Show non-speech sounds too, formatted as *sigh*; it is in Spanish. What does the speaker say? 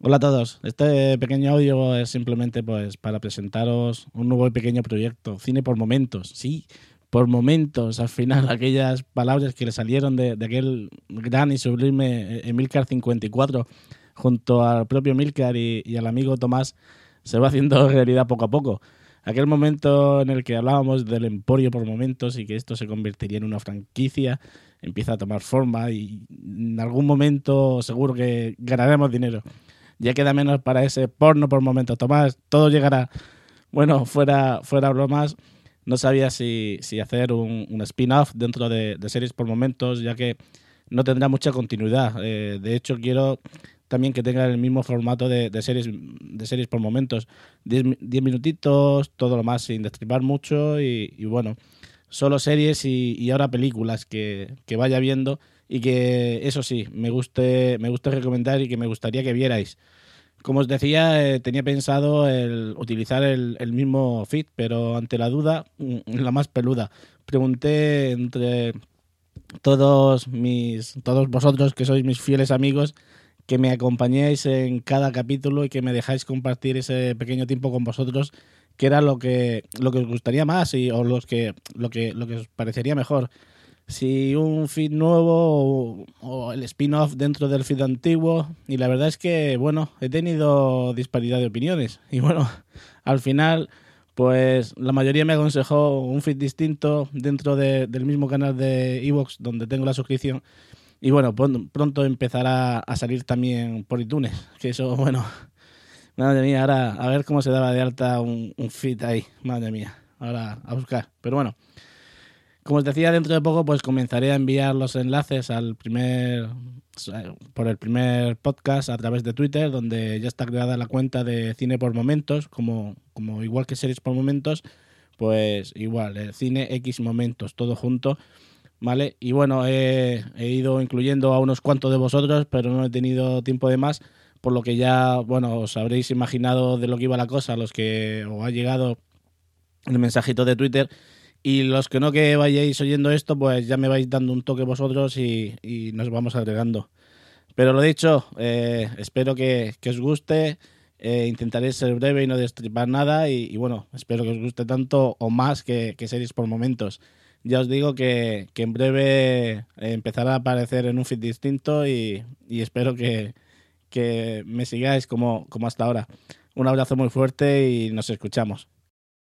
Hola a todos. Este pequeño audio es simplemente pues para presentaros un nuevo y pequeño proyecto, Cine por Momentos. Sí, por momentos, al final, *laughs* aquellas palabras que le salieron de, aquel gran y sublime Emilcar 54 junto al propio Emilcar y, y al amigo Tomás se va haciendo *laughs* realidad poco a poco. Aquel momento en el que hablábamos del emporio por momentos y que esto se convertiría en una franquicia, empieza a tomar forma y en algún momento seguro que ganaremos dinero ya queda menos para ese porno por momentos. Tomás, todo llegará. Bueno, fuera, fuera bromas, no sabía si, si hacer un, un spin-off dentro de, series por momentos, ya que no tendrá mucha continuidad. Eh, de hecho, quiero también que tenga el mismo formato de, de series de series por momentos. Diez, minutitos, todo lo más, sin destripar mucho y, y bueno, solo series y, y ahora películas que, que, vaya viendo y que eso sí, me guste, me gusta recomendar y que me gustaría que vierais. Como os decía, eh, tenía pensado el utilizar el, el, mismo feed, pero ante la duda, mm, la más peluda, pregunté entre todos mis, todos vosotros que sois mis fieles amigos, que me acompañéis en cada capítulo y que me dejáis compartir ese pequeño tiempo con vosotros, que era lo que, lo que os gustaría más y, o los que, lo, que, lo que os parecería mejor si un feed nuevo o, el spin-off dentro del feed antiguo. Y la verdad es que, bueno, he tenido disparidad de opiniones. *laughs* Y bueno, al final, pues la mayoría me aconsejó un feed distinto dentro de, del mismo canal de Evox donde tengo la suscripción. Y bueno, pronto empezará a salir también por iTunes. Que eso, *laughs* bueno, madre mía, ahora a ver cómo se daba de alta un, un feed ahí. Madre mía, ahora a buscar. Pero bueno. Como os decía, dentro de poco pues comenzaré a enviar los enlaces al primer por el primer podcast a través de Twitter, donde ya está creada la cuenta de Cine por Momentos, como, como igual que Series por Momentos, pues igual, el Cine X Momentos, todo junto, ¿vale? Y bueno, he, ido incluyendo a unos cuantos de vosotros, pero no he tenido tiempo de más, por lo que ya, bueno, os habréis imaginado de lo que iba la cosa, los que os ha llegado el mensajito de Twitter y los que no que vayáis oyendo esto, pues ya me vais dando un toque vosotros y, nos vamos agregando. Pero lo dicho, eh, espero que, que, os guste. Eh, intentaré ser breve y no destripar nada. Y, bueno, espero que os guste tanto o más que, que series por momentos. Ya os digo que, que en breve empezará a aparecer en un feed distinto y, y espero que, que me sigáis como, como hasta ahora. Un abrazo muy fuerte y nos escuchamos.